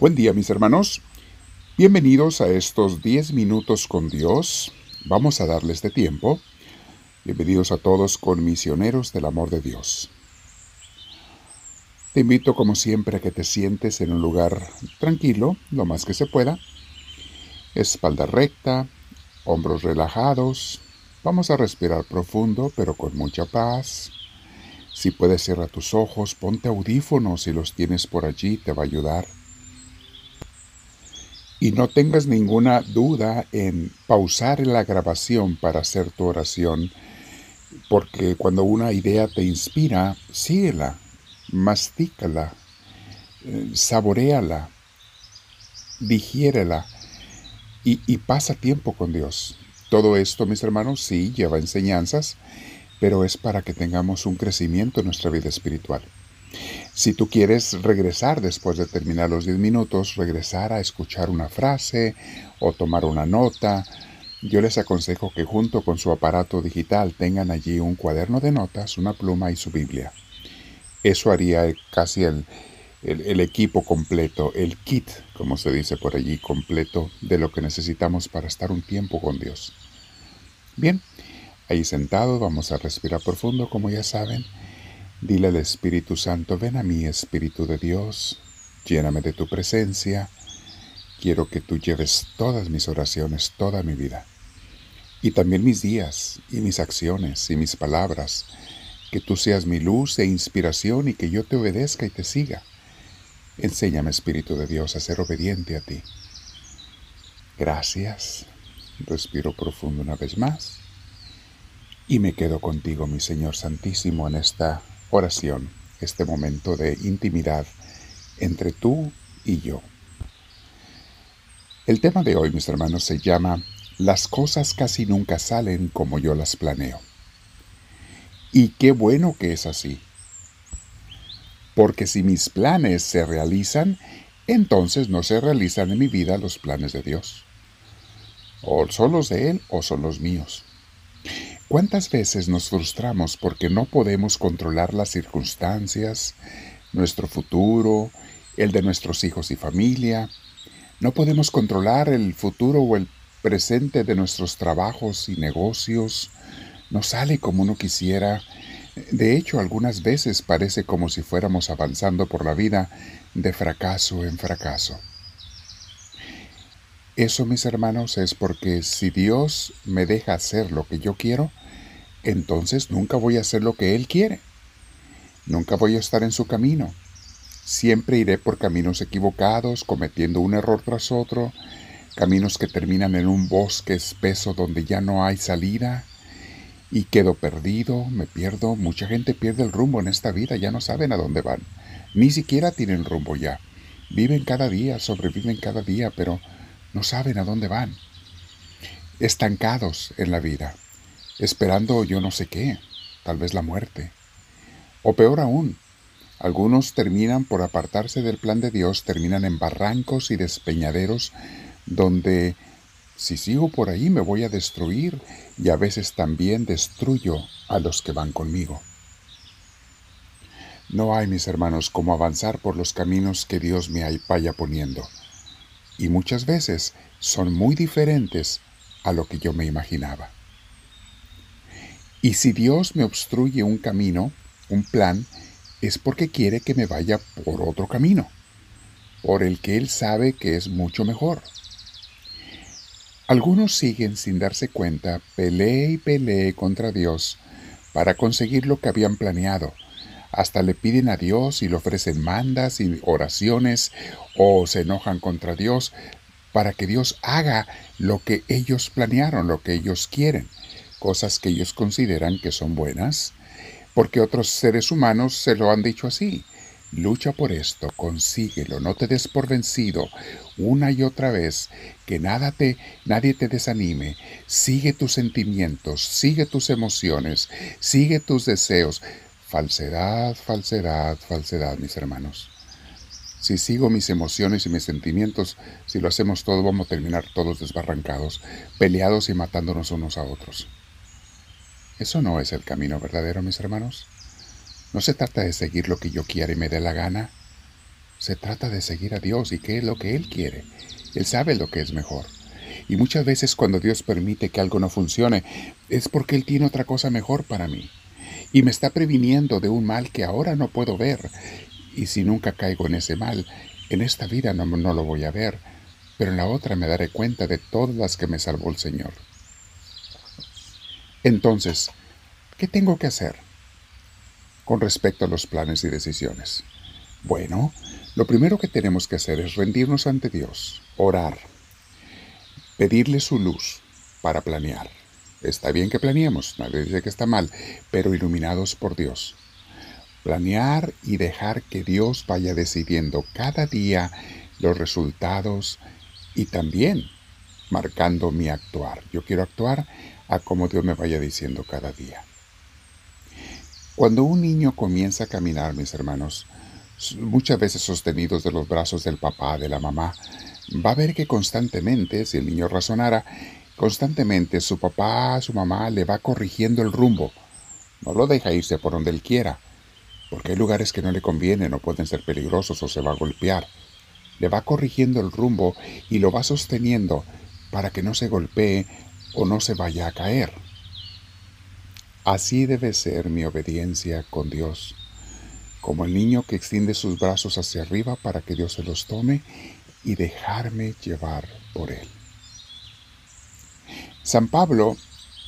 Buen día mis hermanos. Bienvenidos a estos 10 minutos con Dios. Vamos a darles de tiempo. Bienvenidos a todos con misioneros del amor de Dios. Te invito como siempre a que te sientes en un lugar tranquilo, lo más que se pueda. Espalda recta, hombros relajados. Vamos a respirar profundo pero con mucha paz. Si puedes cerrar tus ojos, ponte audífonos si los tienes por allí, te va a ayudar. Y no tengas ninguna duda en pausar la grabación para hacer tu oración, porque cuando una idea te inspira, síguela, mastícala, eh, saboreala, digiérela y, y pasa tiempo con Dios. Todo esto, mis hermanos, sí lleva enseñanzas, pero es para que tengamos un crecimiento en nuestra vida espiritual. Si tú quieres regresar después de terminar los 10 minutos, regresar a escuchar una frase o tomar una nota, yo les aconsejo que junto con su aparato digital tengan allí un cuaderno de notas, una pluma y su Biblia. Eso haría casi el, el, equipo completo, el kit, como se dice por allí, completo de lo que necesitamos para estar un tiempo con Dios. Bien, ahí sentado vamos a respirar profundo, como ya saben Dile al Espíritu Santo, ven a mí, Espíritu de Dios, lléname de tu presencia. Quiero que tú lleves todas mis oraciones, toda mi vida. Y también mis días, y mis acciones, y mis palabras. Que tú seas mi luz e inspiración y que yo te obedezca y te siga. Enséñame, Espíritu de Dios, a ser obediente a ti. Gracias. Respiro profundo una vez más. Y me quedo contigo, mi Señor Santísimo, en esta oración, este momento de intimidad entre tú y yo. El tema de hoy, mis hermanos, se llama Las cosas casi nunca salen como yo las planeo. Y qué bueno que es así. Porque si mis planes se realizan, entonces no se realizan en mi vida los planes de Dios. O son los de Él o son los míos. ¿Cuántas veces nos frustramos porque no podemos controlar las circunstancias, nuestro futuro, el de nuestros hijos y familia? No podemos controlar el futuro o el presente de nuestros trabajos y negocios. No sale como uno quisiera. De hecho, algunas veces parece como si fuéramos avanzando por la vida de fracaso en fracaso. Eso, mis hermanos, es porque si Dios me deja hacer lo que yo quiero, entonces nunca voy a hacer lo que Él quiere. Nunca voy a estar en su camino. Siempre iré por caminos equivocados, cometiendo un error tras otro, caminos que terminan en un bosque espeso donde ya no hay salida, y quedo perdido, me pierdo. Mucha gente pierde el rumbo en esta vida, ya no saben a dónde van. Ni siquiera tienen rumbo ya. Viven cada día, sobreviven cada día, pero no saben a dónde van. Estancados en la vida esperando yo no sé qué, tal vez la muerte. O peor aún, algunos terminan por apartarse del plan de Dios, terminan en barrancos y despeñaderos donde si sigo por ahí me voy a destruir y a veces también destruyo a los que van conmigo. No hay, mis hermanos, como avanzar por los caminos que Dios me vaya poniendo. Y muchas veces son muy diferentes a lo que yo me imaginaba. Y si Dios me obstruye un camino, un plan, es porque quiere que me vaya por otro camino, por el que Él sabe que es mucho mejor. Algunos siguen sin darse cuenta, pelee y pelee contra Dios para conseguir lo que habían planeado. Hasta le piden a Dios y le ofrecen mandas y oraciones o se enojan contra Dios para que Dios haga lo que ellos planearon, lo que ellos quieren cosas que ellos consideran que son buenas, porque otros seres humanos se lo han dicho así. Lucha por esto, consíguelo, no te des por vencido una y otra vez, que nada te, nadie te desanime. Sigue tus sentimientos, sigue tus emociones, sigue tus deseos. Falsedad, falsedad, falsedad, mis hermanos. Si sigo mis emociones y mis sentimientos, si lo hacemos todo, vamos a terminar todos desbarrancados, peleados y matándonos unos a otros. Eso no es el camino verdadero, mis hermanos. No se trata de seguir lo que yo quiera y me dé la gana. Se trata de seguir a Dios y qué es lo que Él quiere. Él sabe lo que es mejor. Y muchas veces cuando Dios permite que algo no funcione, es porque Él tiene otra cosa mejor para mí. Y me está previniendo de un mal que ahora no puedo ver. Y si nunca caigo en ese mal, en esta vida no, no lo voy a ver, pero en la otra me daré cuenta de todas las que me salvó el Señor. Entonces, ¿qué tengo que hacer con respecto a los planes y decisiones? Bueno, lo primero que tenemos que hacer es rendirnos ante Dios, orar, pedirle su luz para planear. Está bien que planeemos, nadie dice que está mal, pero iluminados por Dios. Planear y dejar que Dios vaya decidiendo cada día los resultados y también marcando mi actuar. Yo quiero actuar a como Dios me vaya diciendo cada día. Cuando un niño comienza a caminar, mis hermanos, muchas veces sostenidos de los brazos del papá, de la mamá, va a ver que constantemente, si el niño razonara, constantemente su papá, su mamá le va corrigiendo el rumbo. No lo deja irse por donde él quiera, porque hay lugares que no le convienen o pueden ser peligrosos o se va a golpear. Le va corrigiendo el rumbo y lo va sosteniendo para que no se golpee o no se vaya a caer. Así debe ser mi obediencia con Dios, como el niño que extiende sus brazos hacia arriba para que Dios se los tome y dejarme llevar por él. San Pablo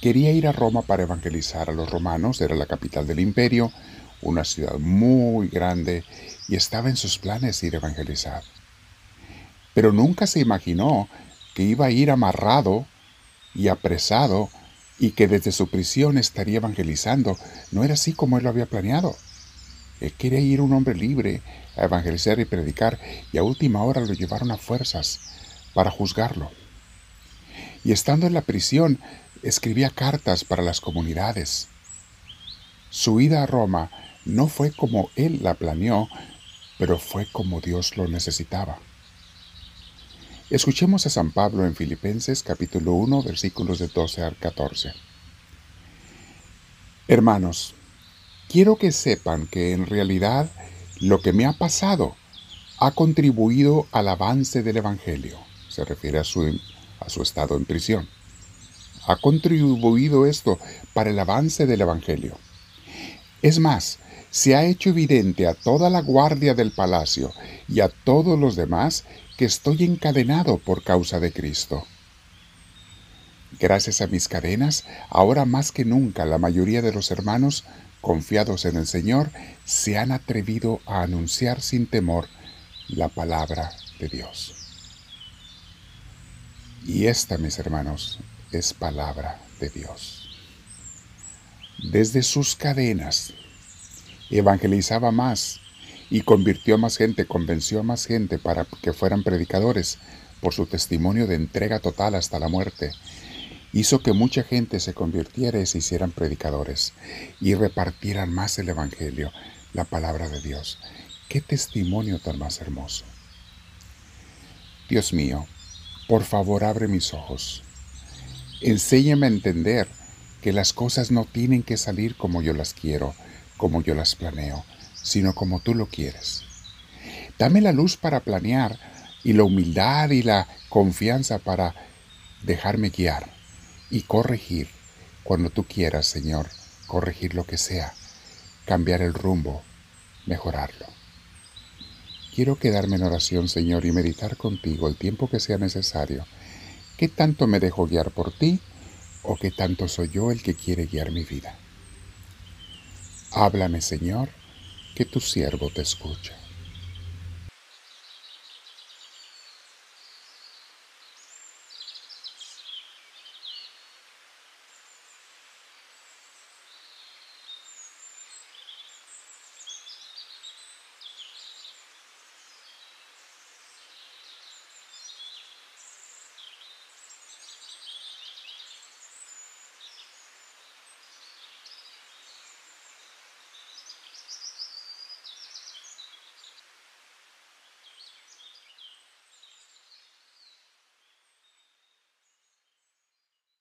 quería ir a Roma para evangelizar a los romanos, era la capital del imperio, una ciudad muy grande, y estaba en sus planes ir a evangelizar. Pero nunca se imaginó que iba a ir amarrado y apresado y que desde su prisión estaría evangelizando. No era así como él lo había planeado. Él quería ir un hombre libre a evangelizar y predicar y a última hora lo llevaron a fuerzas para juzgarlo. Y estando en la prisión, escribía cartas para las comunidades. Su ida a Roma no fue como él la planeó, pero fue como Dios lo necesitaba. Escuchemos a San Pablo en Filipenses capítulo 1 versículos de 12 al 14. Hermanos, quiero que sepan que en realidad lo que me ha pasado ha contribuido al avance del Evangelio. Se refiere a su, a su estado en prisión. Ha contribuido esto para el avance del Evangelio. Es más, se ha hecho evidente a toda la guardia del palacio y a todos los demás que estoy encadenado por causa de Cristo. Gracias a mis cadenas, ahora más que nunca la mayoría de los hermanos, confiados en el Señor, se han atrevido a anunciar sin temor la palabra de Dios. Y esta, mis hermanos, es palabra de Dios. Desde sus cadenas, evangelizaba más y convirtió a más gente, convenció a más gente para que fueran predicadores por su testimonio de entrega total hasta la muerte. Hizo que mucha gente se convirtiera y se hicieran predicadores y repartieran más el Evangelio, la palabra de Dios. ¡Qué testimonio tan más hermoso! Dios mío, por favor abre mis ojos. Enséñame a entender que las cosas no tienen que salir como yo las quiero, como yo las planeo, sino como tú lo quieres. Dame la luz para planear y la humildad y la confianza para dejarme guiar y corregir cuando tú quieras, Señor, corregir lo que sea, cambiar el rumbo, mejorarlo. Quiero quedarme en oración, Señor, y meditar contigo el tiempo que sea necesario. ¿Qué tanto me dejo guiar por ti o qué tanto soy yo el que quiere guiar mi vida? Háblame, Señor, que tu siervo te escucha.